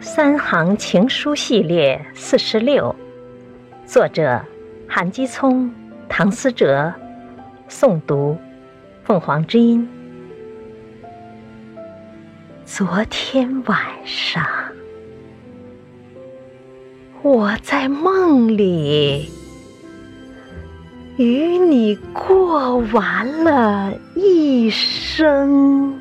三行情书系列四十六，作者：韩基聪、唐思哲，诵读：凤凰之音。昨天晚上，我在梦里与你过完了一生。